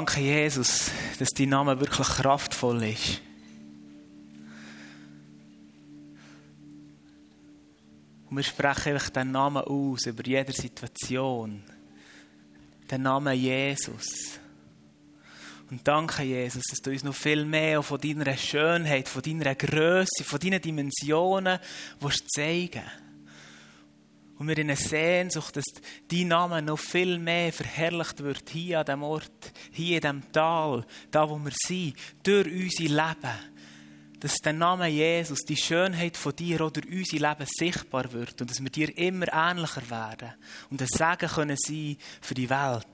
Danke, Jesus, dass dein Name wirklich kraftvoll ist. Und wir sprechen einfach den Namen aus über jede Situation. Den Namen Jesus. Und danke, Jesus, dass du uns noch viel mehr von deiner Schönheit, von deiner Größe, von deinen Dimensionen zeigen willst. Und wir in einer Sehnsucht, dass dein Name noch viel mehr verherrlicht wird, hier an diesem Ort, hier in diesem Tal, da wo wir sind, durch unser Leben. Dass der Name Jesus, die Schönheit von dir durch unser Leben sichtbar wird und dass wir dir immer ähnlicher werden und ein Segen können sein für die Welt.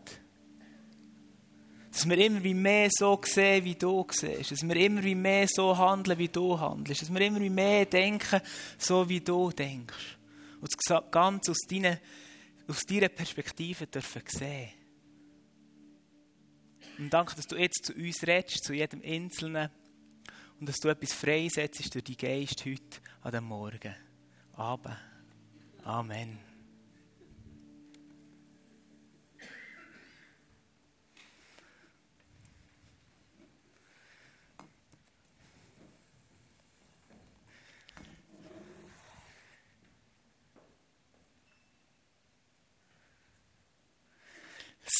Dass wir immer wie mehr so sehen, wie du siehst. Dass wir immer wie mehr so handeln, wie du handelst. Dass wir immer wie mehr denken, so wie du denkst und das Ganze aus deiner, aus deiner Perspektive dürfen sehen. Und danke, dass du jetzt zu uns redest, zu jedem Einzelnen und dass du etwas freisetzt durch die Geist heute an dem Morgen. Abend. Amen.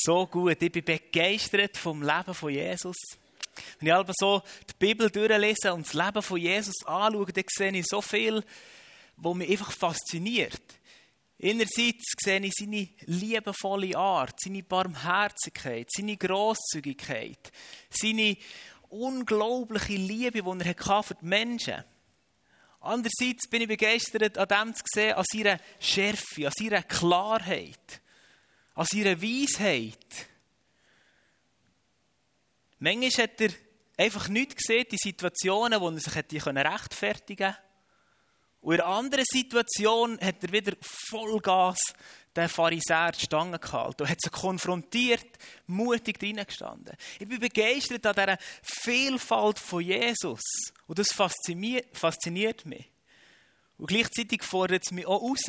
So gut. Ich bin begeistert vom Leben von Jesus. Wenn ich aber so die Bibel durchlese und das Leben von Jesus anschaue, dann sehe ich so viel, was mich einfach fasziniert. Einerseits sehe ich seine liebevolle Art, seine Barmherzigkeit, seine Grosszügigkeit, seine unglaubliche Liebe, die er für die Menschen hatte. Andererseits bin ich begeistert an dem zu sehen, an seiner Schärfe, an seiner Klarheit an seiner Weisheit. Manchmal hat er einfach nicht gesehen, die Situationen, wo er sich hätte rechtfertigen konnte. Und in einer anderen Situation hat er wieder Vollgas den Pharisäer die Stange gehalten und hat sie konfrontiert, mutig reingestanden. Ich bin begeistert an dieser Vielfalt von Jesus. Und das fasziniert mich. Und gleichzeitig fordert es mich auch raus.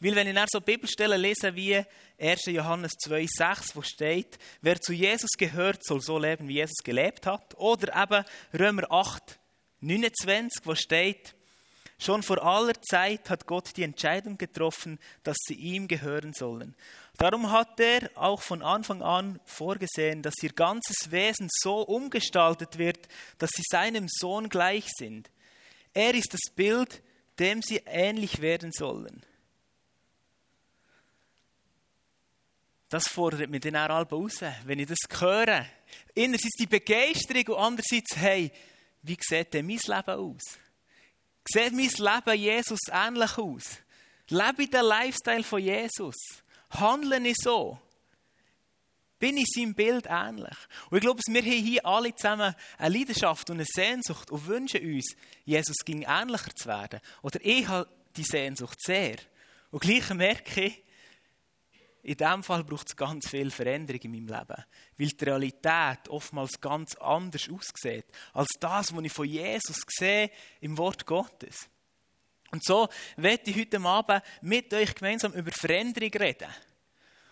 Weil wenn ich dann so Bibelstellen lese wie 1. Johannes 2,6, wo steht, wer zu Jesus gehört, soll so leben, wie Jesus gelebt hat. Oder eben Römer 8, 29, wo steht, schon vor aller Zeit hat Gott die Entscheidung getroffen, dass sie ihm gehören sollen. Darum hat er auch von Anfang an vorgesehen, dass ihr ganzes Wesen so umgestaltet wird, dass sie seinem Sohn gleich sind. Er ist das Bild, dem sie ähnlich werden sollen. Das fordert mich dann auch raus, wenn ich das höre. Einerseits die Begeisterung und andererseits, hey, wie sieht denn mein Leben aus? Sieht mein Leben Jesus ähnlich aus? Lebe ich den Lifestyle von Jesus? Handle ich so? Bin ich seinem Bild ähnlich? Und ich glaube, wir haben hier alle zusammen eine Leidenschaft und eine Sehnsucht und wünschen uns, Jesus ging ähnlicher zu werden. Oder ich habe die Sehnsucht sehr. Und gleich merke ich, in diesem Fall braucht es ganz viel Veränderung in meinem Leben. Weil die Realität oftmals ganz anders aussieht, als das, was ich von Jesus sehe im Wort Gottes. Und so werde ich heute Abend mit euch gemeinsam über Veränderung reden.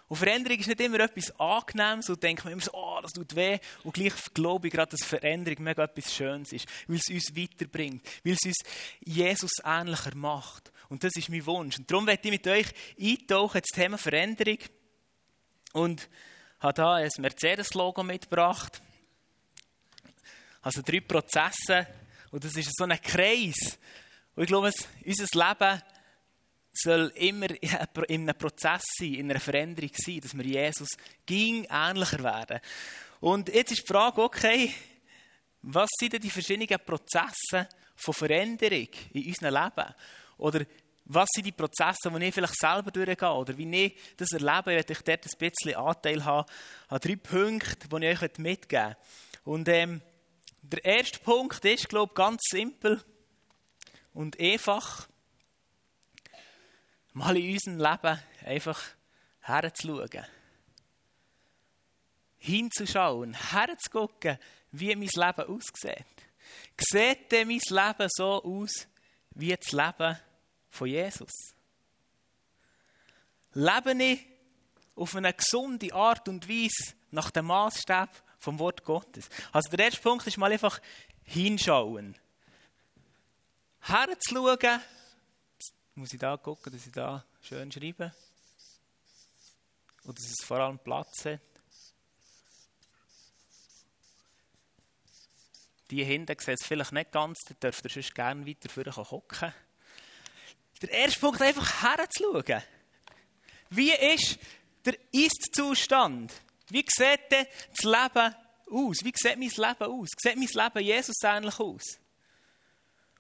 Und Veränderung ist nicht immer etwas Angenehmes und denkt man immer so, oh, das tut weh. Und gleich glaube ich gerade, dass Veränderung mega etwas Schönes ist, weil es uns weiterbringt, weil es uns Jesus ähnlicher macht. Und das ist mein Wunsch. Und darum werde ich mit euch eintauchen ins Thema Veränderung. Und habe hier ein Mercedes-Logo mitgebracht. Also drei Prozesse. Und das ist so ein Kreis. Und ich glaube, unser Leben soll immer in einem Prozess sein, in einer Veränderung sein, dass wir Jesus ging ähnlicher werden. Und jetzt ist die Frage, okay, was sind denn die verschiedenen Prozesse von Veränderung in unserem Leben? Oder was sind die Prozesse, die ich vielleicht selber durchgehe oder wie ich das erlebe, werde ich dort ein bisschen Anteil haben an drei Punkten, die ich euch mitgeben möchte. Und ähm, der erste Punkt ist, glaube ich, ganz simpel und einfach mal in unserem Leben einfach herzuschauen. Hinzuschauen, herzugucken, wie mein Leben aussieht. Sieht denn mein Leben so aus, wie das Leben von Jesus? Lebe ich auf eine gesunde Art und Weise nach dem Maßstab vom Wort Gottes. Also der erste Punkt ist mal einfach hinschauen. Herzuschauen. Muss ich da gucken, dass ich da schön schreibe. Und dass es vor allem Platz hat. Die hinten sehen es vielleicht nicht ganz, da dürft ihr sonst gerne weiter vorne hocken. Der erste Punkt ist einfach herzuschauen. Wie ist der Ist-Zustand? Wie sieht denn das Leben aus? Wie sieht mein Leben aus? Sieht mein Leben Jesus ähnlich aus?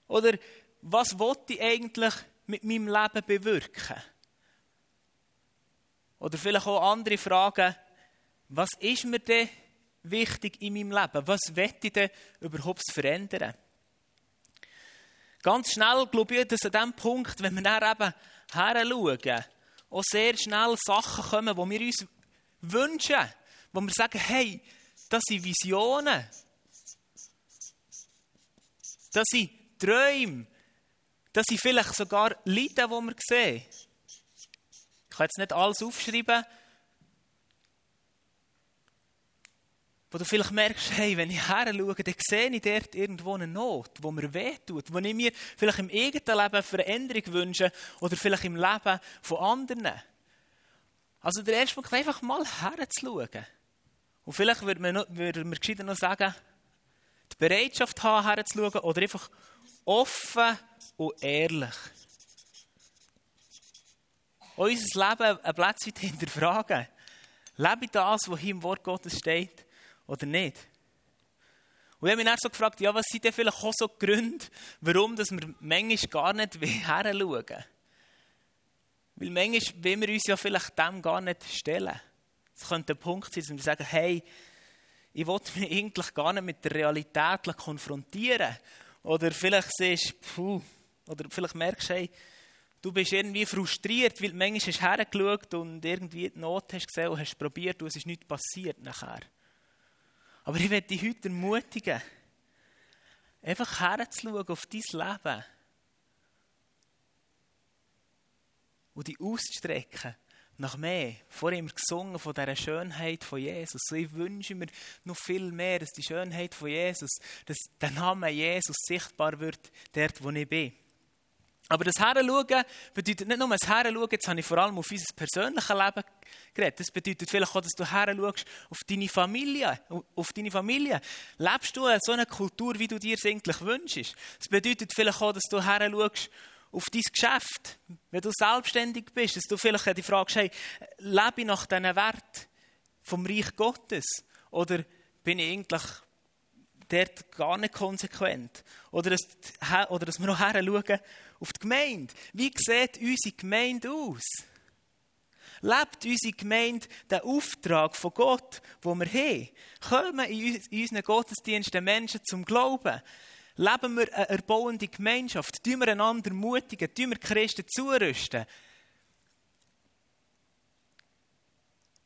Oder was wollte ich eigentlich mit meinem Leben bewirken? Oder vielleicht auch andere Fragen. Was ist mir denn wichtig in meinem Leben? Was möchte ich denn überhaupt verändern? Ganz schnell glaube ich, dass an dem Punkt, wenn wir dann eben her auch sehr schnell Sachen kommen, die wir uns wünschen, wo wir sagen, hey, das sind Visionen. Das sind Träume. Das sind vielleicht sogar Leiden, die wir sehen. Ich kann jetzt nicht alles aufschreiben, wo du vielleicht merkst, hey, wenn ich her schaue, dann sehe ich dort irgendwo eine Not, wo mir wehtut, wo ich mir vielleicht im eigenen Leben Veränderung wünsche oder vielleicht im Leben von anderen. Also der erste Punkt, einfach mal herzuschauen. Und vielleicht würde man, würde man gescheiter noch sagen, die Bereitschaft haben, herzuschauen oder einfach offen und ehrlich. Und unser Leben ein Platz hinterfragen. Lebe ich das, was hier im Wort Gottes steht? oder nicht? Und ich habe mich dann so gefragt, ja, was sind denn vielleicht auch so Gründe, warum dass wir manchmal gar nicht her schauen? Weil manchmal wollen wir uns ja vielleicht dem gar nicht stellen. Es könnte ein Punkt sein, dass wir sagen, hey, ich will mich eigentlich gar nicht mit der Realität konfrontieren. Oder vielleicht siehst puh, oder vielleicht merkst du, hey, du bist irgendwie frustriert, weil manchmal hast du hergeschaut und irgendwie die Not hast gesehen und hast probiert und es ist nichts passiert nachher. Aber ich werde dich heute ermutigen, einfach herzuschauen auf dein Leben und dich auszustrecken nach mehr. Vorher haben wir gesungen von dieser Schönheit von Jesus. Ich wünsche mir noch viel mehr, dass die Schönheit von Jesus, dass der Name Jesus sichtbar wird, dort, wo ich bin. Aber das Heranschauen bedeutet nicht nur das Heranschauen, jetzt habe ich vor allem auf unser persönliches Leben geredet. Das bedeutet vielleicht auch, dass du heranschaust auf deine Familie. Auf deine Familie. Lebst du so eine Kultur, wie du dir es eigentlich wünschst? Das bedeutet vielleicht auch, dass du heranschaust auf dein Geschäft. Wenn du selbstständig bist, dass du vielleicht die Frage hey, lebe ich nach diesen Wert vom Reich Gottes? Oder bin ich eigentlich dort gar nicht konsequent? Oder dass, oder dass wir noch her schauen auf die Gemeinde. Wie sieht unsere Gemeinde aus? Lebt unsere Gemeinde den Auftrag von Gott, wo wir haben? Kommen in unseren Gottesdiensten Menschen zum Glauben? Leben wir eine erbauende Gemeinschaft? Tun wir einander mutigen? Tun wir Christen zurüsten?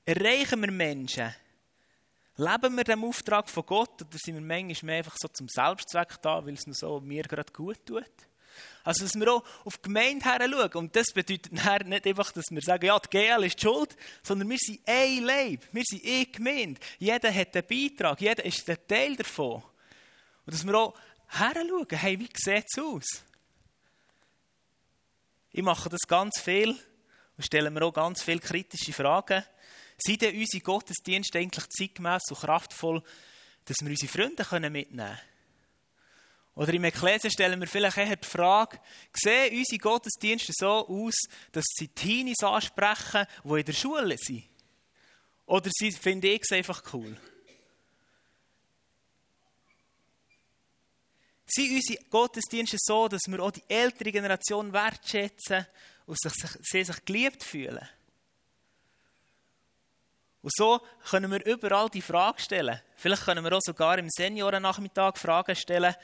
Erreichen wir Menschen? Leben wir dem Auftrag von Gott oder sind wir manchmal einfach so zum Selbstzweck da, weil es nur so mir gerade gut tut? Also, dass wir auch auf die Gemeinde her schauen. Und das bedeutet nicht einfach, dass wir sagen, ja, die GL ist die schuld, sondern wir sind ein Leib. Wir sind eine Gemeinde. Jeder hat einen Beitrag. Jeder ist ein Teil davon. Und dass wir auch her schauen, hey, wie sieht es aus? Ich mache das ganz viel und stelle mir auch ganz viele kritische Fragen. Sind denn unsere Gottesdienste eigentlich zeitgemäß und kraftvoll, dass wir unsere Freunde mitnehmen können? Oder im Ekklesia stellen wir vielleicht eher die Frage, sehen unsere Gottesdienste so aus, dass sie Teenies ansprechen, die in der Schule sind? Oder sie, finde ich es einfach cool? Sind unsere Gottesdienste so, dass wir auch die ältere Generation wertschätzen und sich, sie sich geliebt fühlen? Und so können wir überall die Frage stellen. Vielleicht können wir auch sogar im Seniorennachmittag Fragen stellen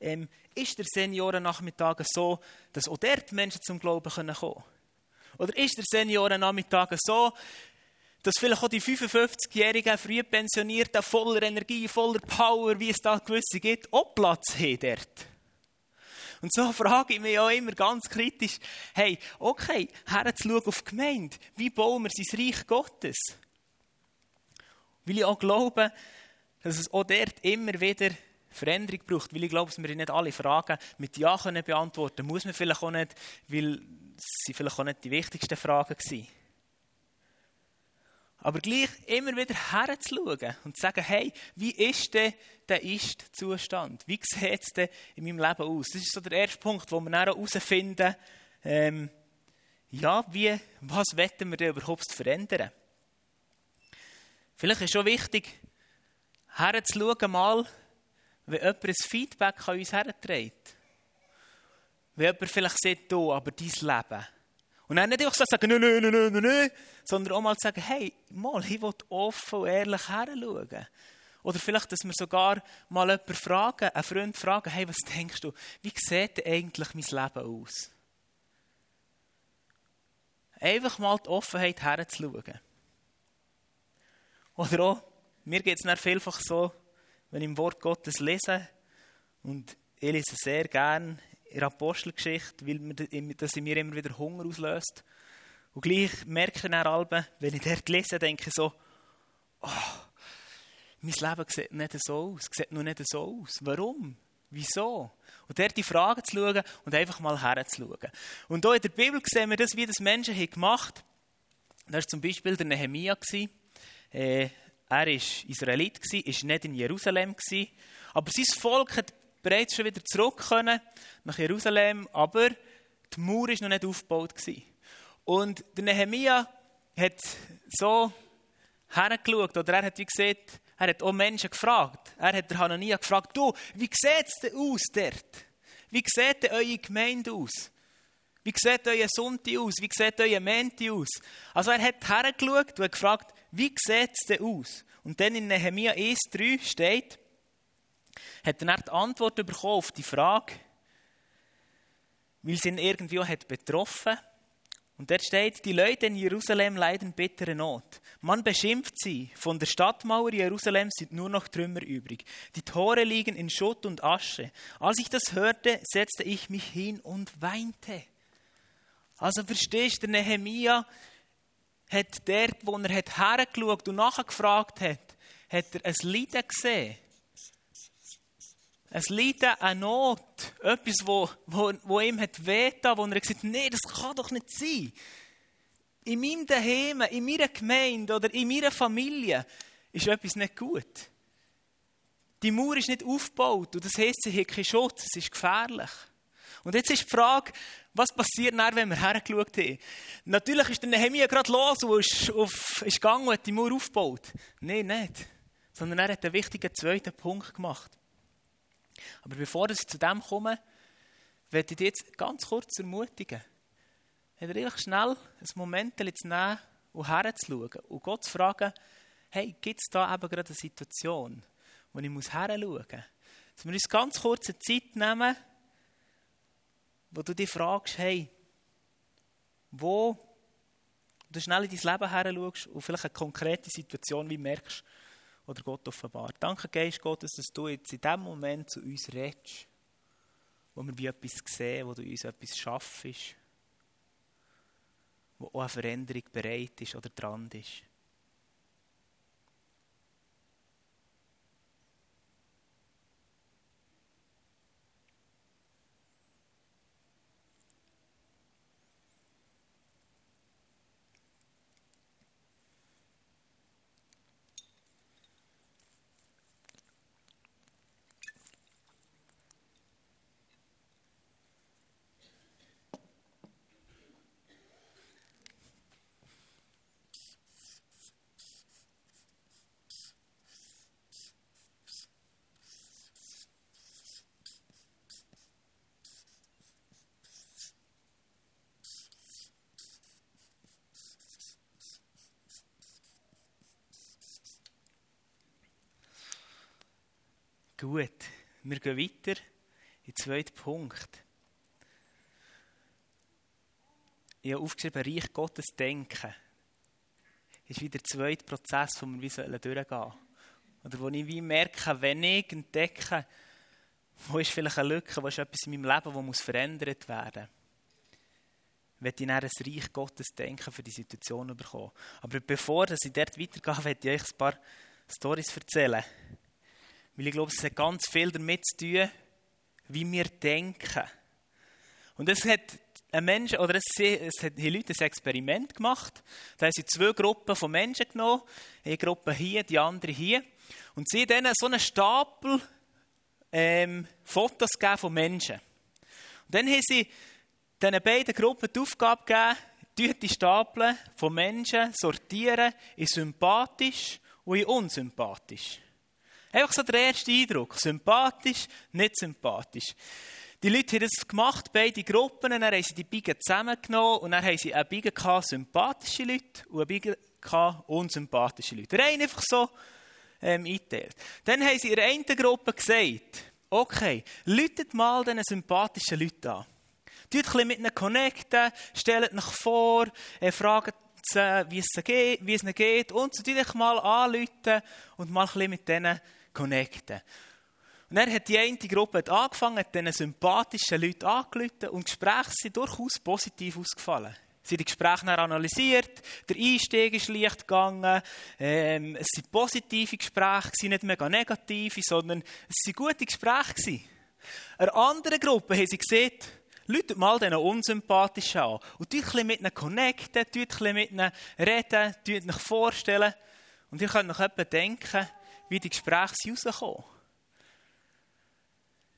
ähm, ist der Seniorennachmittag so, dass auch dort Menschen zum Glauben kommen können? Oder ist der Seniorennachmittag so, dass vielleicht auch die 55-jährigen Frühpensionierten voller Energie, voller Power, wie es da gewisse gibt, auch Platz haben dort? Und so frage ich mich auch immer ganz kritisch, hey, okay, herzuschauen auf die Gemeinde, wie bauen wir sein Reich Gottes? Weil ich auch glaube, dass es auch dort immer wieder Veränderung braucht, weil ich glaube, dass wir nicht alle Fragen mit Ja können beantworten Muss man vielleicht auch nicht, weil sie vielleicht auch nicht die wichtigsten Fragen waren. Aber gleich immer wieder herzuschauen und zu sagen, hey, wie ist denn der Ist-Zustand? Wie sieht es denn in meinem Leben aus? Das ist so der erste Punkt, wo wir dann herausfinden, ähm, ja, wie, was wetten wir denn überhaupt verändern? Vielleicht ist schon wichtig, herzuschauen mal, wenn jemand ein Feedback an uns herträgt. Wenn jemand vielleicht sagt, du, aber dein Leben. Und dann nicht einfach so sagen, nein, nein, nein, nein, nein, sondern auch mal sagen, hey, mal, ich will offen und ehrlich heranschauen. Oder vielleicht, dass wir sogar mal jemanden fragen, einen Freund fragen, hey, was denkst du, wie sieht eigentlich mein Leben aus? Einfach mal die Offenheit herzuschauen. Oder auch, mir geht es vielfach so, wenn ich im Wort Gottes lese, und ich lese sehr gern in der Apostelgeschichte, weil das in mir immer wieder Hunger auslöst. Und gleich merke ich dann wenn ich dort lese, denke ich so, oh, mein Leben sieht nicht so aus, sieht nur nicht so aus. Warum? Wieso? Und dort die Fragen zu schauen und einfach mal herzuschauen. Und hier in der Bibel sehen wir das, wie das Menschen gemacht haben. Da war zum Beispiel der Nehemia. Äh, er war Israelit, war nicht in Jerusalem. Aber sein Volk hat bereits schon wieder zurück nach Jerusalem, aber die Mauer war noch nicht aufgebaut. Und der Nehemia hat so hergeschaut, oder er hat wie gesagt, er hat auch Menschen gefragt. Er hat der Hanania gefragt, du, wie sieht es denn aus dort? Wie sieht denn eure Gemeinde aus? Wie sieht euer Sonntag aus? Wie sieht euer Menti aus? Also er hat hergeschaut und hat gefragt, wie sieht es denn aus? Und dann in Nehemia 1,3 steht, hat er die Antwort bekommen auf die Frage, weil sie ihn irgendwie hat betroffen und dort steht, die Leute in Jerusalem leiden bittere Not. Man beschimpft sie. Von der Stadtmauer Jerusalems sind nur noch Trümmer übrig. Die Tore liegen in Schutt und Asche. Als ich das hörte, setzte ich mich hin und weinte. Also verstehst du, Nehemia hat dort, wo er hat hergeschaut und nachgefragt hat, hat er ein Leiden gesehen. Ein Leiden, eine Not, etwas, wo, wo, wo ihm hat wehgetan, wo er gesagt hat, nee, das kann doch nicht sein. In meinem Daheim, in meiner Gemeinde oder in meiner Familie ist etwas nicht gut. Die Mauer ist nicht aufgebaut und das heisst, sie hat keinen Schutz, es ist gefährlich. Und jetzt ist die Frage, was passiert dann, wenn wir hergeschaut haben? Natürlich ist der Nehemiah gerade los und ist, auf, ist gegangen und hat die Mauer aufgebaut. Nein, nicht. Sondern er hat einen wichtigen zweiten Punkt gemacht. Aber bevor ich zu dem komme, werde ich dich jetzt ganz kurz ermutigen. Hat er schnell ein Moment zu nehmen und herzuschauen und Gott zu fragen, hey, gibt es da eben gerade eine Situation, wo ich muss muss? Dass wir uns ganz kurz eine Zeit nehmen, wo du dich fragst, hey, wo du schnell in dein Leben her schaust und vielleicht eine konkrete Situation wie merkst oder Gott offenbart. Danke, Geist Gottes, dass du jetzt in dem Moment zu uns redest, wo wir wie etwas sehen, wo du uns etwas schaffst, wo auch eine Veränderung bereit ist oder dran ist. Gut, wir gehen weiter in den zweiten Punkt. Ich habe aufgeschrieben, Reich Gottes denken. Das ist wieder der zweite Prozess, den wir durchgehen sollen. Oder wo ich wie merke, wenn ich entdecke, wo ist vielleicht eine Lücke, wo ist etwas in meinem Leben, das muss verändert werden muss, ich dann ein Reich Gottes denken für die Situation bekommen. Aber bevor ich dort weitergehe, werde ich euch ein paar Storys erzählen. Weil ich glaube, es hat ganz viel damit zu tun, wie wir denken. Und es hat ein Mensch, oder es, es hat die Leute ein Experiment gemacht. Da haben sie zwei Gruppen von Menschen genommen. Eine Gruppe hier, die andere hier. Und sie haben denen so einen Stapel ähm, Fotos von Menschen. Und dann haben sie diesen beiden Gruppen die Aufgabe gegeben, die Stapel von Menschen sortieren in sympathisch und in unsympathisch. Einfach so der erste Eindruck. Sympathisch, nicht sympathisch. Die Leute haben das gemacht, beide Gruppen, dann haben sie die Biegen zusammengenommen und dann haben sie eine Biegen sympathische Leute und eine Biegen unsympathische Leute. Der eine einfach so ähm, eingeteilt. Dann haben sie in der einen Gruppe gesagt, okay, läutet mal diesen sympathischen Leuten an. Tut ein bisschen mit ihnen connecten, stellt euch vor, äh, fragt sie, wie es, ihnen geht und so tut euch mal anrufen und mal ein bisschen mit denen connecten. Und dann hat die eine Gruppe angefangen, diesen sympathischen Leuten angerufen und Gespräche sind durchaus positiv ausgefallen. Sie haben die Gespräche analysiert, der Einstieg ist leicht gegangen, ähm, es waren positive Gespräche, nicht mega negative, sondern es waren gute Gespräche. Eine andere Gruppe haben sie gesehen, Leute mal diesen unsympathischen an und ein bisschen mit ihnen connecten, ein bisschen mit ihnen reden, euch vorstellen und ihr könnt euch denken, wie die Gespräche rauskommen.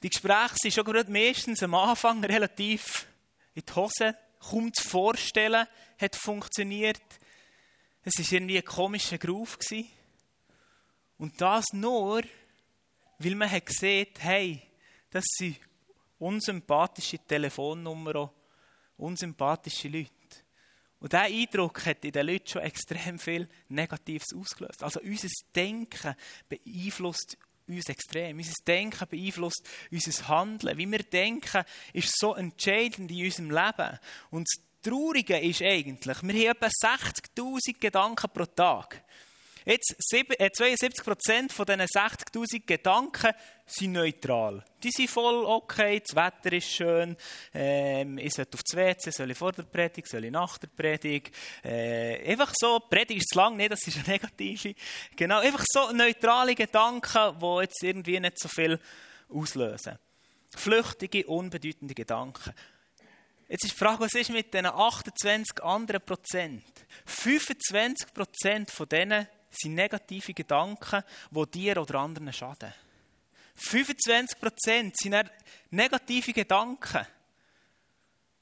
Die Gespräche sind schon gerade meistens am Anfang relativ in die Hose, kaum zu vorstellen, hat funktioniert. Es war irgendwie ein komischer Groove. Und das nur, weil man hat gesehen hey, das sind unsympathische Telefonnummern, unsympathische Leute. Und dieser Eindruck hat in den Leuten schon extrem viel Negatives ausgelöst. Also unser Denken beeinflusst uns extrem. Unser Denken beeinflusst unser Handeln. Wie wir denken, ist so entscheidend in unserem Leben. Und das Traurige ist eigentlich, wir haben etwa 60.000 Gedanken pro Tag. Jetzt 72 Prozent von diesen 60.000 Gedanken sind neutral. Die sind voll okay, das Wetter ist schön, ähm, ich sollte auf das WC, soll ich vor der Predigt, soll ich nach der Predigt. Äh, einfach so, Predigt ist zu lang, nicht, das ist eine negative. Genau, einfach so neutrale Gedanken, die jetzt irgendwie nicht so viel auslösen. Flüchtige, unbedeutende Gedanken. Jetzt ist die Frage, was ist mit diesen 28 anderen Prozent? 25 Prozent von denen sind negative Gedanken, die dir oder anderen schaden. 25% sind negative Gedanken,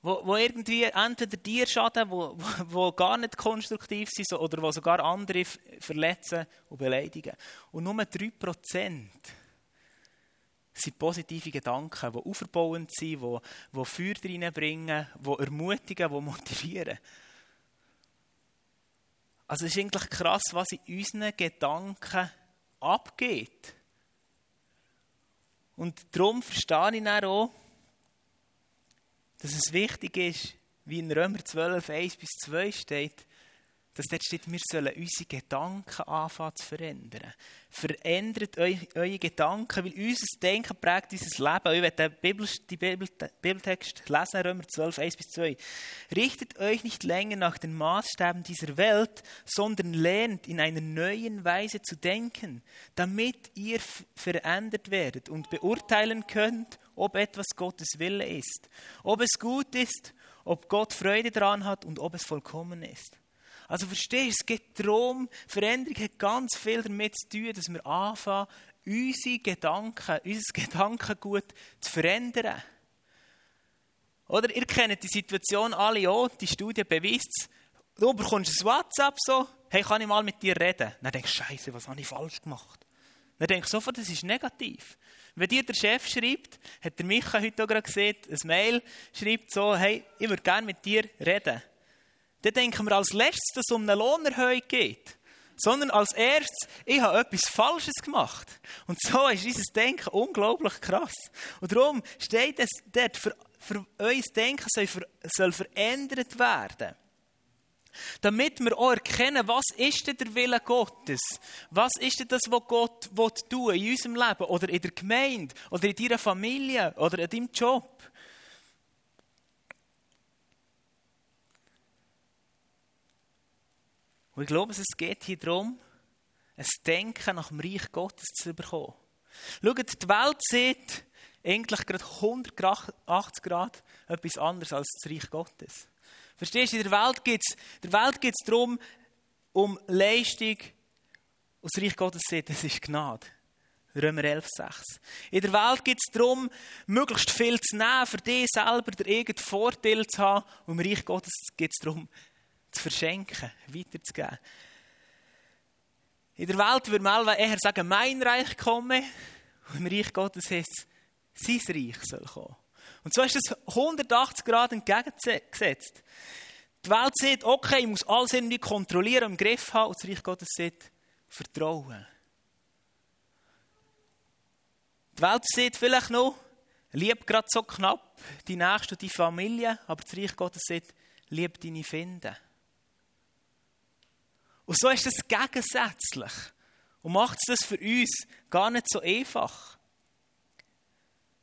wo irgendwie entweder dir schaden, wo gar nicht konstruktiv sind oder wo sogar andere verletzen und beleidigen. Und nur 3% sind positive Gedanken, die aufbauend sind, die, die Feuer reinbringen, die ermutigen, die motivieren. Also es ist eigentlich krass, was in unseren Gedanken abgeht. Und darum verstehe ich dann auch, dass es wichtig ist, wie in Römer 12, 1 bis 2 steht, dass dort steht, wir sollen unsere Gedanken anfangen zu verändern. Verändert eu, eure Gedanken, weil unser Denken prägt unser Leben. Ich werde den Bibel, die Bibel, Bibeltext lesen, Römer 12, 1 bis 2. Richtet euch nicht länger nach den Maßstäben dieser Welt, sondern lernt in einer neuen Weise zu denken, damit ihr verändert werdet und beurteilen könnt, ob etwas Gottes Wille ist, ob es gut ist, ob Gott Freude daran hat und ob es vollkommen ist. Also verstehst du, es geht darum, Veränderung hat ganz viel damit zu tun, dass wir anfangen, unsere Gedanken, unser Gedankengut zu verändern. Oder ihr kennt die Situation alle auch, die Studie beweist Du bekommst ein WhatsApp so, hey, kann ich mal mit dir reden? Dann denkst du, Scheiße, was habe ich falsch gemacht? Dann denkst du sofort, das ist negativ. Wenn dir der Chef schreibt, hat der Micha heute auch gerade gesehen, ein Mail schreibt so, hey, ich würde gerne mit dir reden dann denken wir als letztes, dass es um eine Lohnerhöhung geht. Sondern als erstes, ich habe etwas Falsches gemacht. Und so ist unser Denken unglaublich krass. Und darum steht es dort, für, für unser Denken soll, soll verändert werden. Damit wir auch erkennen, was ist denn der Wille Gottes? Was ist denn das, was Gott tun will in unserem Leben oder in der Gemeinde oder in deiner Familie oder in deinem Job? Und ich glaube, es geht hier darum, ein Denken nach dem Reich Gottes zu bekommen. Schaut, die Welt sieht eigentlich gerade 180 Grad etwas anderes als das Reich Gottes. Verstehst du, in der Welt geht es darum, um Leistung. Und das Reich Gottes sieht, das ist Gnade. Römer 11, 6. In der Welt geht es darum, möglichst viel zu nehmen, für dich selber den eigenen Vorteil zu haben. Und im Reich Gottes geht es darum, zu verschenken, weiterzugeben. In der Welt würde man eher sagen, mein Reich komme. Und im Reich Gottes heißt es, sein Reich soll kommen. Und so ist es 180 Grad entgegengesetzt. Die Welt sieht, okay, ich muss alles irgendwie kontrollieren im Griff haben. Und das Reich Gottes sieht, Vertrauen. Die Welt sieht vielleicht noch, lieb gerade so knapp die Nächste und die Familie, aber das Reich Gottes sieht, lieb deine Finden. Und so ist es gegensätzlich und macht es das für uns gar nicht so einfach.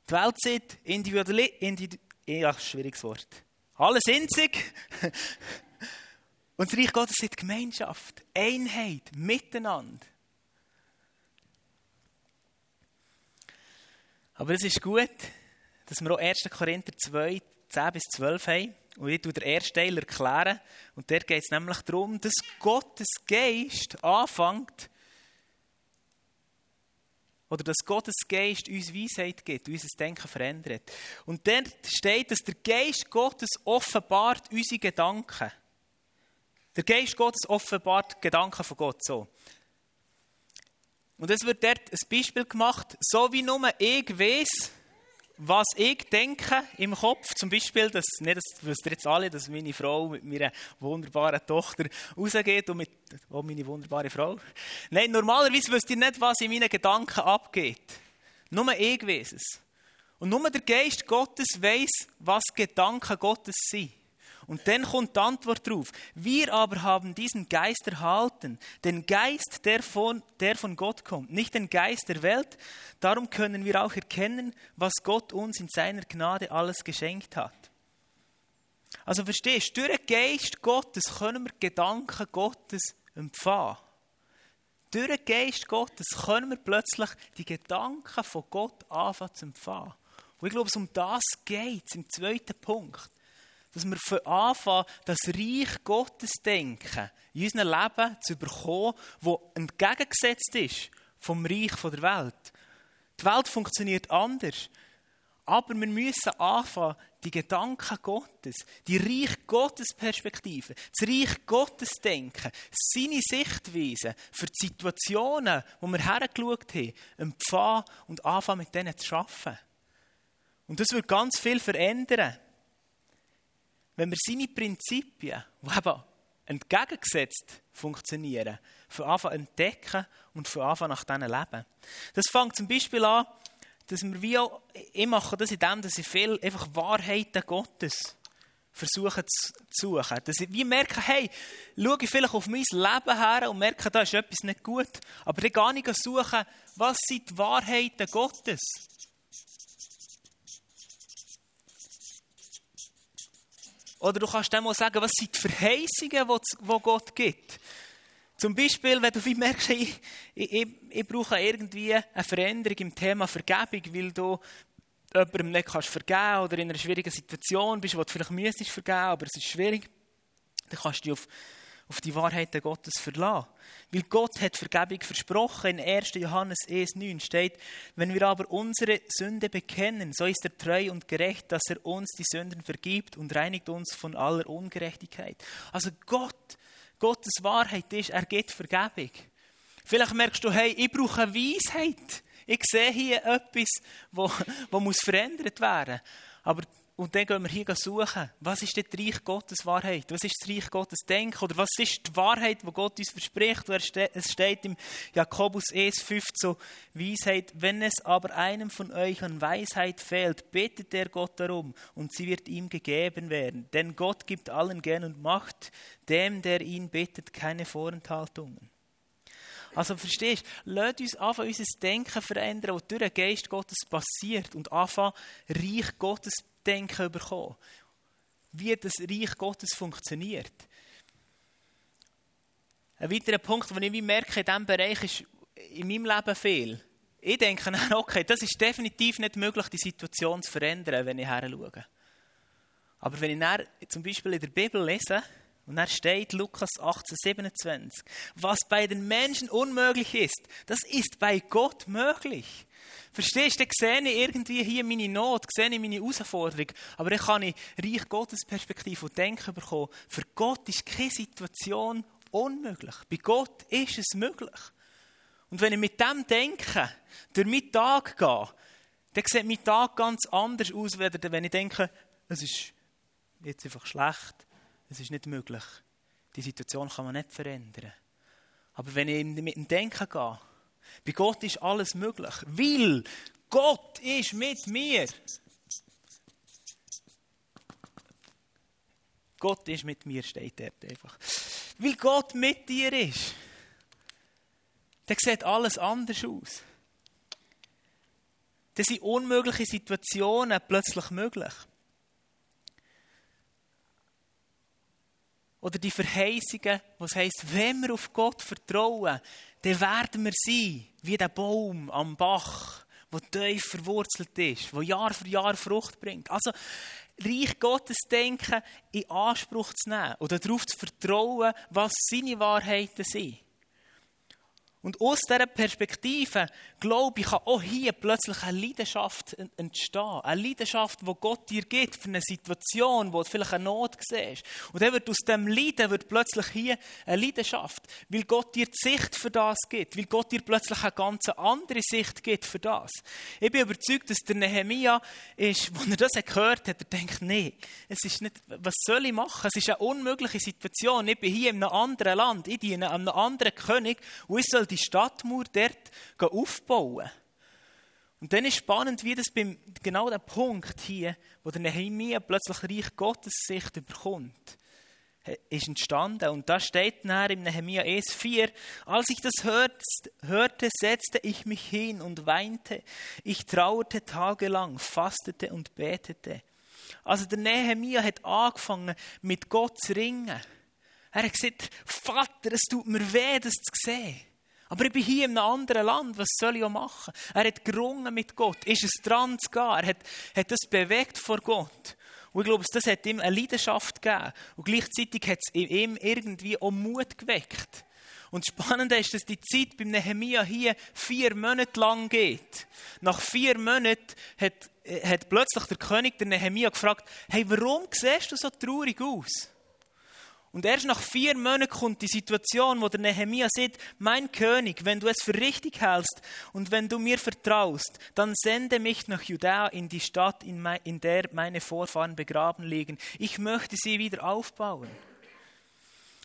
Die Welt sieht individuell, individu ja, schwieriges Wort. Alles einzig. Und das Reich Gottes sieht Gemeinschaft, Einheit, Miteinander. Aber es ist gut, dass wir auch 1. Korinther 2, 10 bis 12 haben. Und ich tue den ersten Teil erklären. Und dort geht es nämlich darum, dass Gottes Geist anfängt, oder dass Gottes Geist uns Weisheit gibt, unser Denken verändert. Und dort steht, dass der Geist Gottes offenbart unsere Gedanken. Der Geist Gottes offenbart Gedanken von Gott. So. Und es wird dort ein Beispiel gemacht, so wie nur ich weiß, was ich denke im Kopf. Zum Beispiel, dass, nicht, das wisst ihr jetzt alle, dass meine Frau mit meiner wunderbaren Tochter rausgeht und mit, oh, meine wunderbare Frau. Nein, normalerweise wisst ihr nicht, was in meinen Gedanken abgeht. Nur ich weiß es. Und nur der Geist Gottes weiß, was Gedanken Gottes sind. Und dann kommt die Antwort drauf. Wir aber haben diesen Geist erhalten, den Geist, der von, der von Gott kommt, nicht den Geist der Welt. Darum können wir auch erkennen, was Gott uns in seiner Gnade alles geschenkt hat. Also verstehst du, durch den Geist Gottes können wir Gedanken Gottes empfangen. Durch den Geist Gottes können wir plötzlich die Gedanken von Gott anfangen zu empfangen. Und ich glaube, um das geht es im zweiten Punkt dass wir von Anfang das Reich Gottes denken, in unserem Leben zu bekommen, das entgegengesetzt ist vom Reich der Welt. Die Welt funktioniert anders. Aber wir müssen anfangen, die Gedanken Gottes, die Reich Gottes Perspektive, das Reich Gottes denken, seine Sichtweise für die Situationen, wo wir hergeschaut haben, empfangen und anfangen mit denen zu arbeiten. Und das wird ganz viel verändern wenn wir seine Prinzipien, die eben entgegengesetzt funktionieren, von Anfang entdecken und von Anfang nach denen leben. Das fängt zum Beispiel an, dass wir wie auch, ich mache das in dem, dass ich viel einfach Wahrheiten Gottes versuche zu suchen. Dass ich wie merke, hey, schaue ich vielleicht auf mein Leben her und merke, da ist etwas nicht gut. Aber dann gar nicht suchen, was sind die Wahrheiten Gottes? Oder du kannst dem auch sagen, was sind die Verheißungen, die Gott gibt. Zum Beispiel, wenn du merkst, ich, ich, ich brauche irgendwie eine Veränderung im Thema Vergebung, weil du jemandem nicht kannst vergeben oder in einer schwierigen Situation bist, wo du vielleicht müsstest vergeben, aber es ist schwierig, dann kannst du dich auf auf die Wahrheiten Gottes verlassen. Weil Gott hat Vergebung versprochen. In 1. Johannes 1,9 steht, wenn wir aber unsere Sünde bekennen, so ist er treu und gerecht, dass er uns die Sünden vergibt und reinigt uns von aller Ungerechtigkeit. Also Gott, Gottes Wahrheit ist, er gibt Vergebung. Vielleicht merkst du, hey, ich brauche Weisheit. Ich sehe hier etwas, muss verändert werden. Aber und dann gehen wir hier suchen, was ist das Reich Gottes Wahrheit? Was ist das Reich Gottes Denken? Oder was ist die Wahrheit, die Gott uns verspricht? Es steht im Jakobus 1,5 so Weisheit, wenn es aber einem von euch an Weisheit fehlt, betet der Gott darum und sie wird ihm gegeben werden. Denn Gott gibt allen gern und macht dem, der ihn bittet, keine Vorenthaltungen. Also verstehst du, lasst uns anfangen, unser Denken verändern, was durch den Geist Gottes passiert und anfangen, Reich Gottes Denken bekommen, wie das Reich Gottes funktioniert. Ein weiterer Punkt, den ich merke in diesem Bereich, ist in meinem Leben viel. ich denke, okay, das ist definitiv nicht möglich, die Situation zu verändern, wenn ich her schaue. Aber wenn ich dann zum Beispiel in der Bibel lese, und da steht Lukas 18, 27, was bei den Menschen unmöglich ist, das ist bei Gott möglich. Verstehst du, dann sehe ich irgendwie hier meine Not, sehe ich meine Herausforderung, aber dann kann ich Reich Gottes Perspektive und Denken bekommen. Für Gott ist keine Situation unmöglich. Bei Gott ist es möglich. Und wenn ich mit dem denke, durch meinen Tag gehe, dann sieht mein Tag ganz anders aus, als wenn ich denke, es ist jetzt einfach schlecht es ist nicht möglich. Die Situation kann man nicht verändern. Aber wenn ich mit dem Denken gehe, bei Gott ist alles möglich, weil Gott ist mit mir. Gott ist mit mir, steht dort einfach. Weil Gott mit dir ist, dann sieht alles anders aus. Dann sind unmögliche Situationen plötzlich möglich. Oder die Verheißungen, was heißt, wenn wir auf Gott vertrauen, dann werden wir sein, wie der Baum am Bach, der tief verwurzelt ist, der Jahr für Jahr Frucht bringt. Also, Reich Gottes denken in Anspruch zu nehmen oder darauf zu vertrauen, was seine Wahrheiten sind. Und aus dieser Perspektive, glaube ich, kann auch hier plötzlich eine Leidenschaft entstehen. Eine Leidenschaft, die Gott dir gibt für eine Situation, wo du vielleicht eine Not siehst. Und dann wird aus dem Leiden wird plötzlich hier eine Leidenschaft, weil Gott dir die Sicht für das gibt, weil Gott dir plötzlich eine ganz andere Sicht gibt für das. Ich bin überzeugt, dass der Nehemia ist, als er das gehört hat, er denkt, nee, es ist nicht, was soll ich machen? Es ist eine unmögliche Situation. Ich bin hier in einem anderen Land, ich diene einem anderen König und ich soll die Stadtmauer dort aufbauen. Und dann ist spannend, wie das beim genau der Punkt hier, wo der Nehemiah plötzlich Reich Gottes Sicht bekommt, ist entstanden. Und da steht nachher im Nehemiah 1,4, als ich das hörte, setzte ich mich hin und weinte. Ich trauerte tagelang, fastete und betete. Also der Nehemiah hat angefangen, mit Gott zu ringen. Er hat gesagt, Vater, es tut mir weh, das zu sehen. Aber ich bin hier in einem anderen Land, was soll ich auch machen? Er hat gerungen mit Gott, ist es dran zu gehen, er hat, hat das bewegt vor Gott. Und ich glaube, das hat ihm eine Leidenschaft gegeben. Und gleichzeitig hat es ihm irgendwie auch Mut geweckt. Und das Spannende ist, dass die Zeit beim Nehemia hier vier Monate lang geht. Nach vier Monaten hat, hat plötzlich der König der Nehemia gefragt, hey, warum siehst du so traurig aus? Und erst nach vier Monaten kommt die Situation, wo der Nehemia sagt, mein König, wenn du es für richtig hältst und wenn du mir vertraust, dann sende mich nach Judäa in die Stadt, in der meine Vorfahren begraben liegen. Ich möchte sie wieder aufbauen.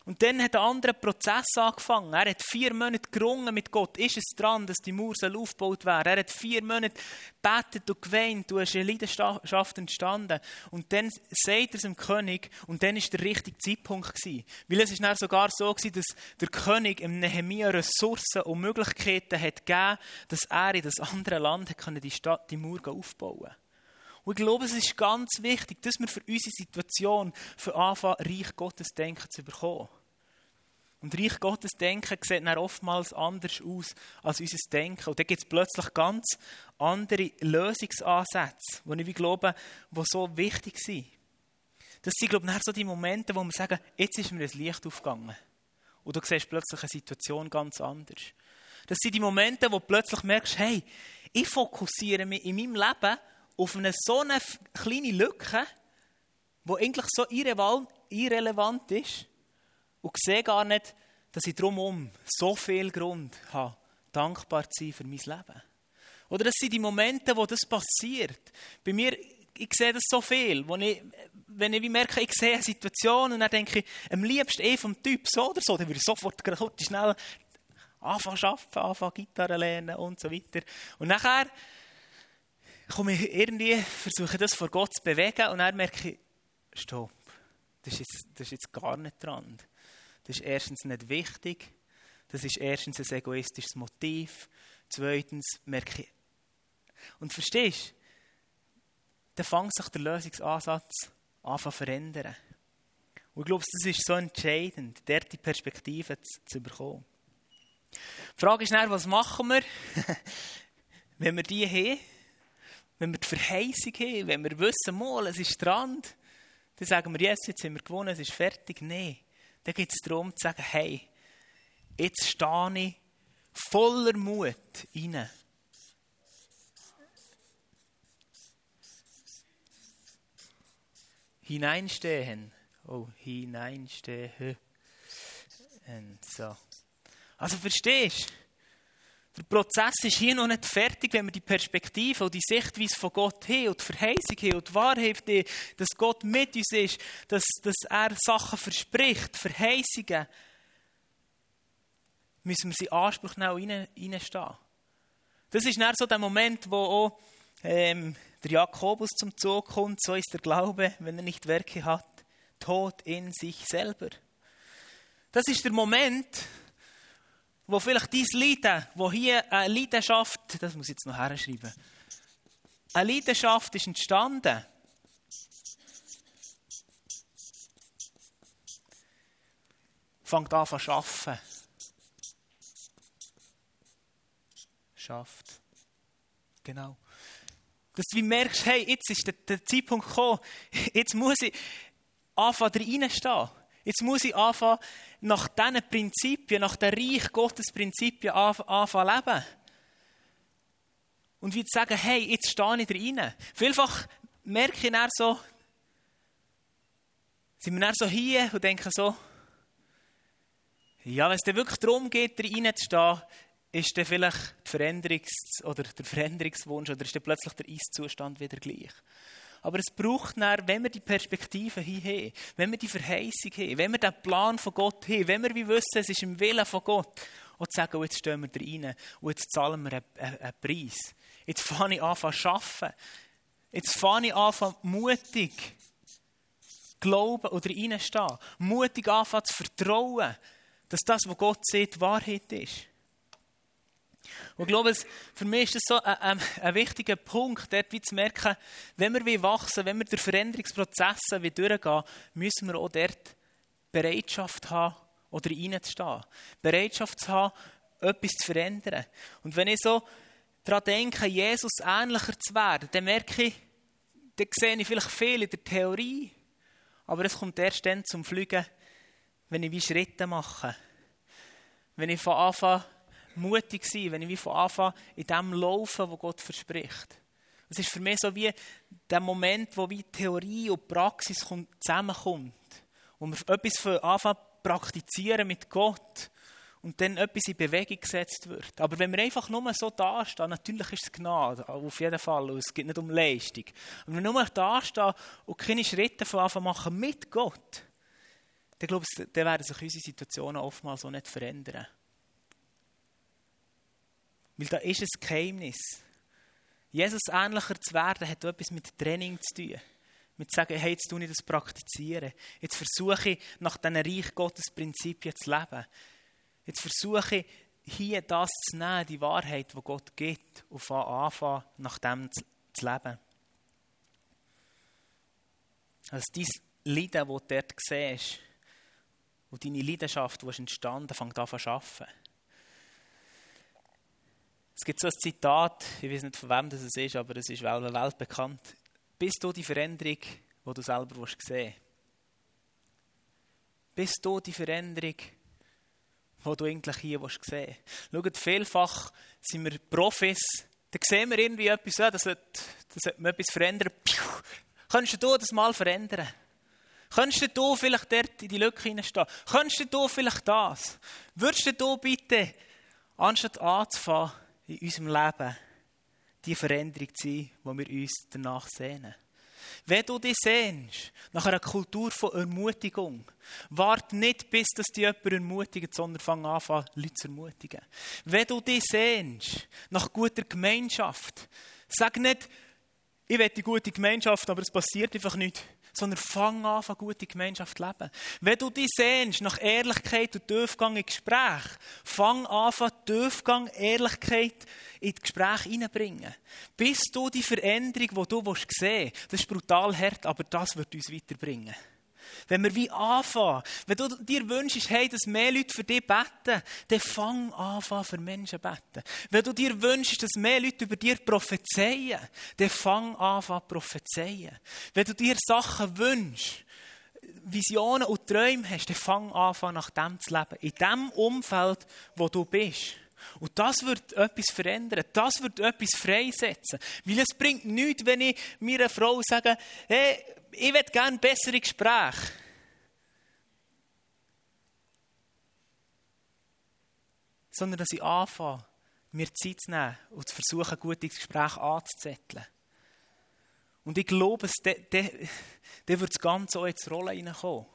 Und dann hat ein anderer Prozess angefangen. Er hat vier Monate gerungen mit Gott. Ist es dran, dass die Mauer aufgebaut werden? Er hat vier Monate betet und geweint. Du hast eine Leidenschaft entstanden. Und dann sagt er es dem König und dann ist der richtige Zeitpunkt gewesen. Weil es dann sogar so gewesen, dass der König im Nehemia Ressourcen und Möglichkeiten hat gegeben, dass er in das andere Land die Stadt, die Mauer aufbauen und ich glaube, es ist ganz wichtig, dass wir für unsere Situation für Anfang Reich Gottes Denken zu bekommen. Und Reich Gottes Denken sieht dann oftmals anders aus als unser Denken. Und da gibt es plötzlich ganz andere Lösungsansätze, die ich glaube, die so wichtig sind. Das sind, glaube ich, so die Momente, wo wir sagen, jetzt ist mir ein Licht aufgegangen. Und du siehst plötzlich eine Situation ganz anders. Das sind die Momente, wo du plötzlich merkst, hey, ich fokussiere mich in meinem Leben auf eine so eine kleine Lücke, die eigentlich so irrelevant ist und sehe gar nicht, dass ich drumherum so viel Grund habe, dankbar zu sein für mein Leben. Oder das sind die Momente, wo das passiert. Bei mir, ich sehe das so viel, wo ich, wenn ich merke, ich sehe eine Situation und dann denke ich, am liebsten eh vom Typ so oder so, dann würde ich sofort schnell anfangen zu arbeiten, anfangen Gitarre lernen und so weiter. Und nachher komme ich irgendwie, versuche das vor Gott zu bewegen und dann merke ich, stopp, das ist jetzt, das ist jetzt gar nicht dran. Das ist erstens nicht wichtig, das ist erstens ein egoistisches Motiv, zweitens merke ich, und verstehst du, dann fängt sich der Lösungsansatz an zu verändern. Und ich glaube, das ist so entscheidend, dort die Perspektive zu, zu bekommen. Die Frage ist dann, was machen wir? wenn wir die haben, wenn wir die Verheißung haben, wenn wir wissen, mal, es ist Strand, dann sagen wir, yes, jetzt haben wir gewonnen, es ist fertig. Nein, dann geht es darum zu sagen, hey, jetzt stehe ich voller Mut rein. Hineinstehen. Oh, hineinstehen. Und so. Also verstehst du? Der Prozess ist hier noch nicht fertig, wenn wir die Perspektive und die Sichtweise von Gott haben und die Verheißung haben und die Wahrheit haben, dass Gott mit uns ist, dass, dass er Sachen verspricht, Verheißungen, müssen wir sie Anspruch rein, reinstehen. Das ist dann so der Moment, wo auch ähm, der Jakobus zum Zug kommt, so ist der Glaube, wenn er nicht Werke hat, tot in sich selber. Das ist der Moment, wo vielleicht dein Leiden, wo hier eine Leidenschaft, das muss ich jetzt noch herschreiben, eine Leidenschaft ist entstanden. Fangt an zu arbeiten. Schafft. Genau. Dass du merkst, hey, jetzt ist der, der Zeitpunkt gekommen, jetzt muss ich anfangen, reinstehen. Jetzt muss ich anfangen, nach diesen Prinzipien, nach den Reich Gottes Prinzipien anfangen zu leben. Und wie zu sagen, hey, jetzt stehe ich rein. Vielfach merke ich dann so, sind wir dann so hier und denken so, ja, wenn es dann wirklich darum geht, reinzustehen, ist dann vielleicht die Veränderungs- oder der Veränderungswunsch oder ist dann plötzlich der Eiszustand wieder gleich. Aber es braucht dann, wenn wir die Perspektive hier haben, wenn wir die Verheißung haben, wenn wir den Plan von Gott haben, wenn wir wie wissen, es ist im Willen von Gott, und zu sagen, oh, jetzt stehen wir da rein und jetzt zahlen wir einen, einen, einen Preis. Jetzt fange ich an zu arbeiten. Jetzt fange ich an, mutig glauben oder reinstehen. Mutig anfangen zu vertrauen, dass das, was Gott sieht, Wahrheit ist. Und ich glaube, für mich ist das so ein, ein, ein, wichtiger Punkt, dort wie zu merken, wenn wir wachsen wenn wir durch Veränderungsprozesse durchgehen, müssen wir auch dort Bereitschaft haben, oder reinzustehen. Bereitschaft zu haben, etwas zu verändern. Und wenn ich so daran denke, Jesus ähnlicher zu werden, dann merke ich, dann sehe ich vielleicht viel in der Theorie, aber es kommt erst dann zum Fliegen, wenn ich wie Schritte mache. Wenn ich von Anfang mutig sein, wenn ich wie von Anfang in dem laufe, wo Gott verspricht. Es ist für mich so wie der Moment, wo wie Theorie und Praxis zusammenkommt. Und wir etwas von Anfang praktizieren mit Gott und dann etwas in Bewegung gesetzt wird. Aber wenn wir einfach nur so dastehen, natürlich ist es Gnade, auf jeden Fall, und es geht nicht um Leistung. Aber wenn wir nur dastehen und keine Schritte von Anfang machen mit Gott, dann glaube ich, dann werden sich unsere Situationen oftmals so nicht verändern. Weil da ist ein Geheimnis. Jesus ähnlicher zu werden, hat etwas mit Training zu tun. Mit zu sagen, hey, jetzt tue ich das praktizieren. Jetzt versuche ich, nach diesen Reich Gottes Prinzipien zu leben. Jetzt versuche ich, hier das zu nehmen, die Wahrheit, die Gott gibt, und anfangen, nach dem zu leben. Also dein Leiden, das du dort siehst, und deine Leidenschaft, die ist entstanden, fängt an zu arbeiten. Es gibt so ein Zitat, ich weiß nicht von wem das ist, aber es ist weltbekannt. Bist du die Veränderung, die du selber sehen willst? Bist du die Veränderung, die du eigentlich hier sehen willst? Schaut, vielfach sind wir Profis, da sehen wir irgendwie etwas, ja, sollte, das sollte man etwas verändern. Piu, könntest du das mal verändern? Könntest du vielleicht dort in die Lücke hineinstehen? Könntest du vielleicht das? Würdest du bitte, anstatt anzufangen, in unserem Leben die Veränderung sein, wo wir uns danach sehnen. Wenn du dich sehnst nach einer Kultur von Ermutigung, warte nicht, bis dass dich jemand ermutigt, sondern fang an, Leute zu ermutigen. Wenn du dich sehnst nach guter Gemeinschaft, sag nicht, ich will die gute Gemeinschaft, aber es passiert einfach nicht sondern fang an, eine gute Gemeinschaft zu leben. Wenn du dich sehnst nach Ehrlichkeit und Tiefgang in Gespräch, fang an, Tiefgang, Ehrlichkeit in das Gespräch hineinbringen. Bis du die Veränderung, die du sehen willst, das ist brutal hart, aber das wird uns weiterbringen. Wenn wir wie anfangen, wenn du dir wünschst, hey, dass mehr Leute für dich beten, dann fang an, für Menschen beten. Wenn du dir wünschst, dass mehr Leute über dir prophezeien, dann fang an, prophezeien. Wenn du dir Sachen wünschst, Visionen und Träume hast, dann fang an, nach dem zu leben. In dem Umfeld, wo du bist. Und das wird etwas verändern. Das wird etwas freisetzen. Weil es bringt nichts, wenn ich meiner Frau sage, hey, ich möchte gerne bessere Gespräche. Sondern dass ich anfange, mir Zeit zu nehmen und zu versuchen, gute Gespräche anzuzetteln. Und ich glaube, dann wird das Ganze auch ins Rollen hineinkommen.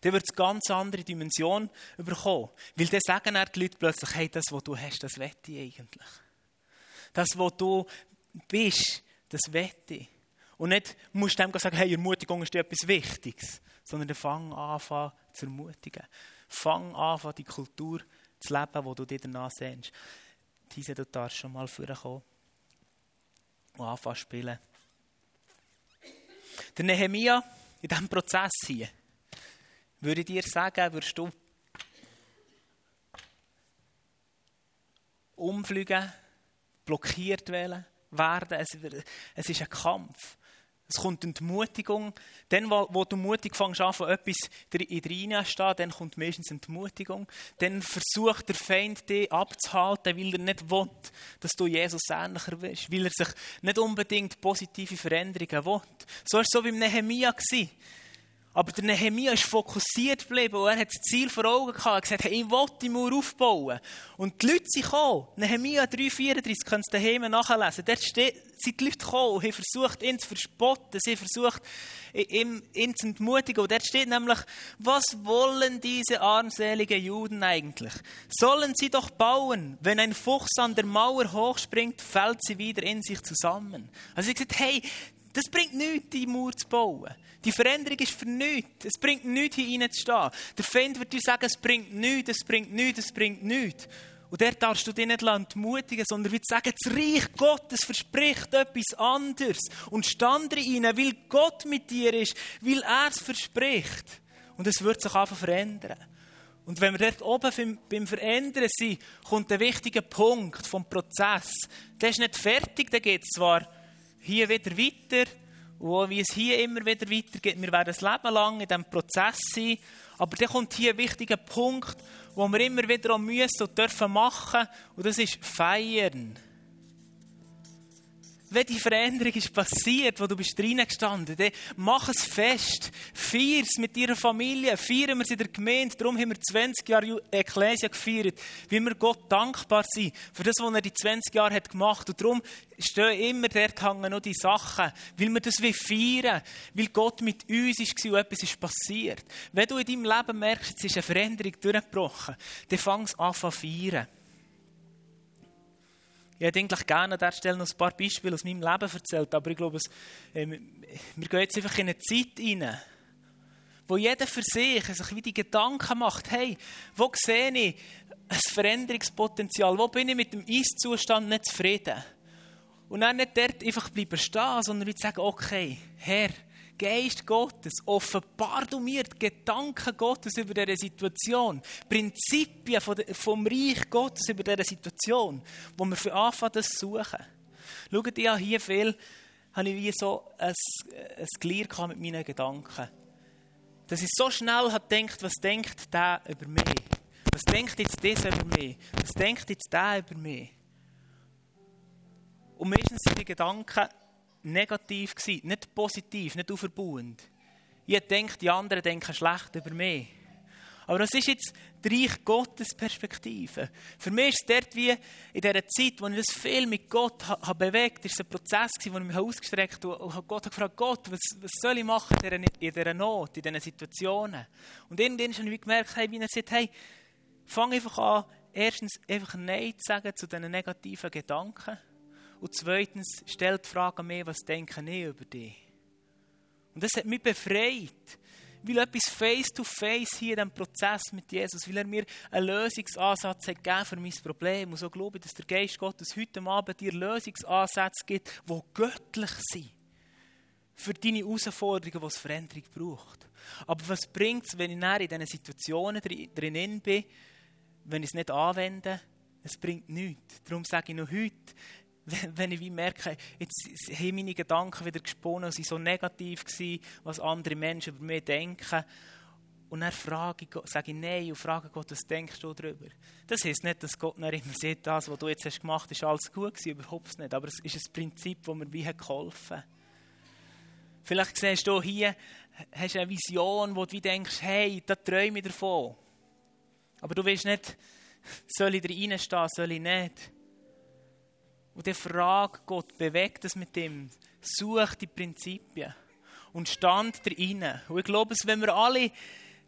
Dann wird es eine ganz andere Dimension bekommen. Weil dann sagen dann die Leute plötzlich, hey, das, was du hast, das wette ich eigentlich. Das, was du bist, das wette ich. Und nicht musst du dem sagen, hey, Ermutigung ist dir etwas Wichtiges, sondern dann fang an, zu ermutigen. Fang an, die Kultur zu leben, die du dir danach sehnst. Diese, du darfst schon mal vorkommen und anfangen zu spielen. Der Nehemia, in diesem Prozess hier, würde ich dir sagen, würdest du umfliegen, blockiert werden. Es, es ist ein Kampf. Es kommt Entmutigung. Dann, wo, wo du mutig fängst an, von etwas in dir stehen, dann kommt meistens Entmutigung. Dann versucht der Feind dich abzuhalten, weil er nicht will, dass du Jesus ähnlicher bist. Weil er sich nicht unbedingt positive Veränderungen will. So war es so wie im Nehemia. Aber der Nehemia ist fokussiert geblieben und er hat das Ziel vor Augen gehabt. Er hat gesagt, hey, ich will die Mauer aufbauen. Und die Leute sind gekommen. Nehemia 3,34, könnt ihr daheim nachlesen. Dort sind die Leute gekommen und haben versucht, ihn zu verspotten. Sie haben versucht, ihn, ihn zu entmutigen. Und dort steht nämlich, was wollen diese armseligen Juden eigentlich? Sollen sie doch bauen. Wenn ein Fuchs an der Mauer hochspringt, fällt sie wieder in sich zusammen. Also ich gesagt, hey, das bringt nichts, die Mauer zu bauen. Die Veränderung ist für nichts. Es bringt nichts, hier reinzustehen. Der Feind wird dir sagen, es bringt nichts, es bringt nichts, es bringt nichts. Und der darfst du dich nicht entmutigen, sondern wie sagen, das Reich Gottes verspricht etwas anderes. Und stand rein, weil Gott mit dir ist, weil er es verspricht. Und es wird sich einfach verändern. Und wenn wir dort oben beim Verändern sind, kommt ein wichtiger Punkt vom Prozess. Der ist nicht fertig, der geht zwar hier wieder weiter. Und wie es hier immer wieder weitergeht, wir werden das Leben lang in diesem Prozess sein. Aber dann kommt hier ein wichtiger Punkt, wo wir immer wieder auch müssen und dürfen machen. Und das ist feiern wenn die Veränderung ist passiert, wo du bist reingestanden, dann mach es fest. Feier es mit deiner Familie. Feiern wir es in der Gemeinde. Darum haben wir 20 Jahre Ekklesia gefeiert. Wie wir Gott dankbar sind für das, was er die 20 Jahre hat gemacht. Und darum stehen immer dort hängen noch die Sachen. Weil wir das feiern. Weil Gott mit uns war und etwas ist passiert. Wenn du in deinem Leben merkst, jetzt ist eine Veränderung durchgebrochen, dann fang es an zu feiern. Ich hätte eigentlich gerne an dieser Stelle noch ein paar Beispiele aus meinem Leben erzählt, aber ich glaube, es, äh, wir gehen jetzt einfach in eine Zeit hinein, wo jeder für sich sich wie die Gedanken macht, hey, wo sehe ich ein Veränderungspotenzial, wo bin ich mit dem Ist-Zustand nicht zufrieden? Und dann nicht dort einfach bleiben stehen, sondern sagen, okay, Herr, Geist Gottes, offenbar du mir die Gedanken Gottes über diese Situation, Prinzipien vom Reich Gottes über diese Situation, wo wir für anfangen, das suchen. Schaut ihr hier viel, habe ich wie so ein, ein Glied mit meinen Gedanken. Dass ich so schnell habe gedacht, was denkt der über mich? Was denkt jetzt dieser über mich? Was denkt jetzt der über mich? Und meistens sind die Gedanken negativ gewesen, nicht positiv, nicht auferbauend. Ich denke, die anderen denken schlecht über mich. Aber das ist jetzt die Reich Gottes Perspektive. Für mich ist es dort wie in dieser Zeit, wo ich das viel mit Gott habe bewegt habe, ist ein Prozess, wo ich mich ausgestreckt habe und Gott gefragt, Gott, was, was soll ich machen in dieser Not, in diesen Situationen? Und irgendwann habe ich gemerkt, hey, wie er sagt, hey, fang einfach an, erstens einfach Nein zu sagen zu diesen negativen Gedanken. Und zweitens, stellt die Frage an was denke ich über dich? Und das hat mich befreit. Weil etwas face-to-face -face hier in diesem Prozess mit Jesus, weil er mir einen Lösungsansatz hat gegeben für mein Problem. Und so glaube ich, dass der Geist Gottes heute Abend dir Lösungsansätze gibt, die göttlich sind. für deine Herausforderungen, die es Veränderung braucht. Aber was bringt es, wenn ich in diesen Situationen drin bin, wenn ich es nicht anwende? Es bringt nichts. Darum sage ich noch heute, wenn ich wie merke, jetzt haben meine Gedanken wieder gesponnen sind so negativ gewesen, was andere Menschen über mich denken. Und dann frage ich, sage ich Nein und frage Gott, was denkst du darüber? Das heisst nicht, dass Gott dann immer sieht, das, was du jetzt hast gemacht hast, ist alles gut gewesen, überhaupt nicht. Aber es ist ein Prinzip, das mir wie geholfen hat. Vielleicht siehst du hier, hast eine Vision, wo du denkst, hey, da träume ich davon. Aber du weißt nicht, soll ich da reinstehen, soll ich nicht? Und dann frag Gott, bewegt es mit dem, such die Prinzipien und stand rein. Und ich glaube, wenn wir alle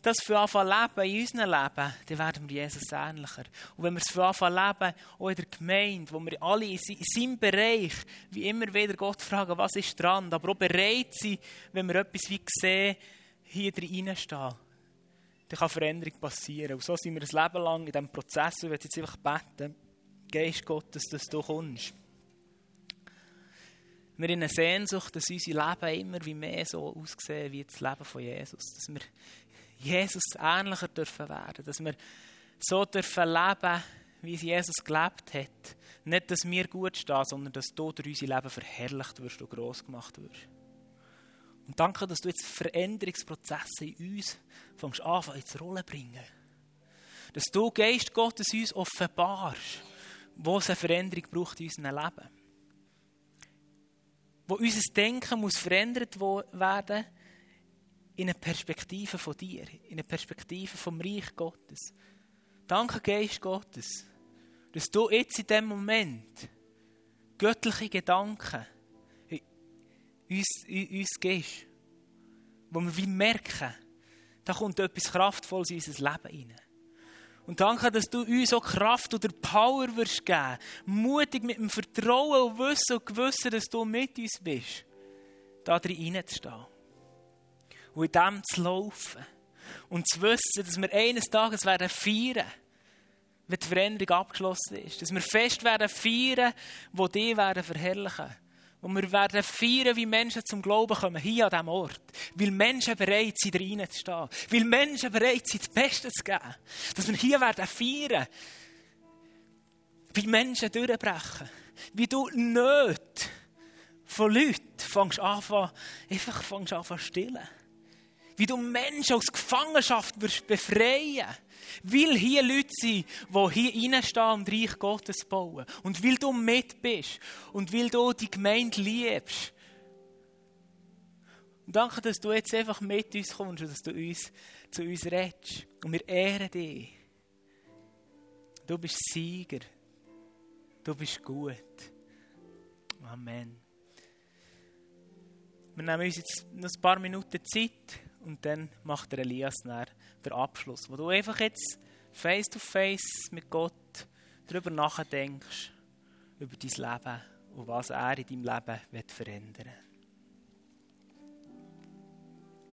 das für anfangen leben in unserem Leben, dann werden wir Jesus ähnlicher. Und wenn wir es für anfangen leben, auch in der Gemeinde, wo wir alle in seinem Bereich wie immer wieder Gott fragen, was ist dran, aber auch bereit sind, wenn wir etwas wie sehen, hier reinstehen, dann kann Veränderung passieren. Und so sind wir ein Leben lang in diesem Prozess. Und ich jetzt einfach beten, Geist Gottes, dass du kommst. Wir haben eine Sehnsucht, dass unser Leben immer wie mehr so aussehen wie das Leben von Jesus. Dass wir Jesus ähnlicher dürfen werden. Dass wir so dürfen leben, wie Jesus gelebt hat. Nicht, dass wir gut stehen, sondern dass du durch unser Leben verherrlicht wirst und gross gemacht wirst. Und danke, dass du jetzt Veränderungsprozesse in uns fängst an, ins Rollen bringen. Dass du Geist Gottes uns offenbarst, wo es eine Veränderung braucht in unserem Leben. Wo unser Denken muss verändert werden in eine Perspektive von dir, in eine Perspektive vom Reich Gottes. Danke, Geist Gottes, dass du jetzt in diesem Moment göttliche Gedanken uns, uns gibst, wo wir wie merken, da kommt etwas Kraftvolles in unser Leben hinein. Und danke, dass du uns auch Kraft oder Power wirst geben. Mutig mit dem Vertrauen und Wissen und Gewissen, dass du mit uns bist, da drin reinzustehen. Und in dem zu laufen. Und zu wissen, dass wir eines Tages werden feiern, wenn die Veränderung abgeschlossen ist. Dass wir fest werden feiern, wo die werden verherrlichen. Und wir werden feiern, wie Menschen zum Glauben kommen, hier an diesem Ort. Weil Menschen bereit sind, reinzustehen. Weil Menschen bereit sind, das Beste zu geben. Dass wir hier werden feiern, wie Menschen durchbrechen. Wie du nicht von Leuten fängst an, einfach fängst an zu stillen. Wie du Menschen aus Gefangenschaft wirst befreien weil hier Leute sind, die hier reinstehen und Reich Gottes bauen. Und weil du mit bist. Und weil du die Gemeinde liebst. Und danke, dass du jetzt einfach mit uns kommst und dass du uns, zu uns redest. Und wir ehren dich. Du bist Sieger. Du bist gut. Amen. Wir nehmen uns jetzt noch ein paar Minuten Zeit und dann macht der Elias nachher der Abschluss, wo du einfach jetzt face to face mit Gott darüber nachdenkst, über dein Leben und was er in deinem Leben verändern will.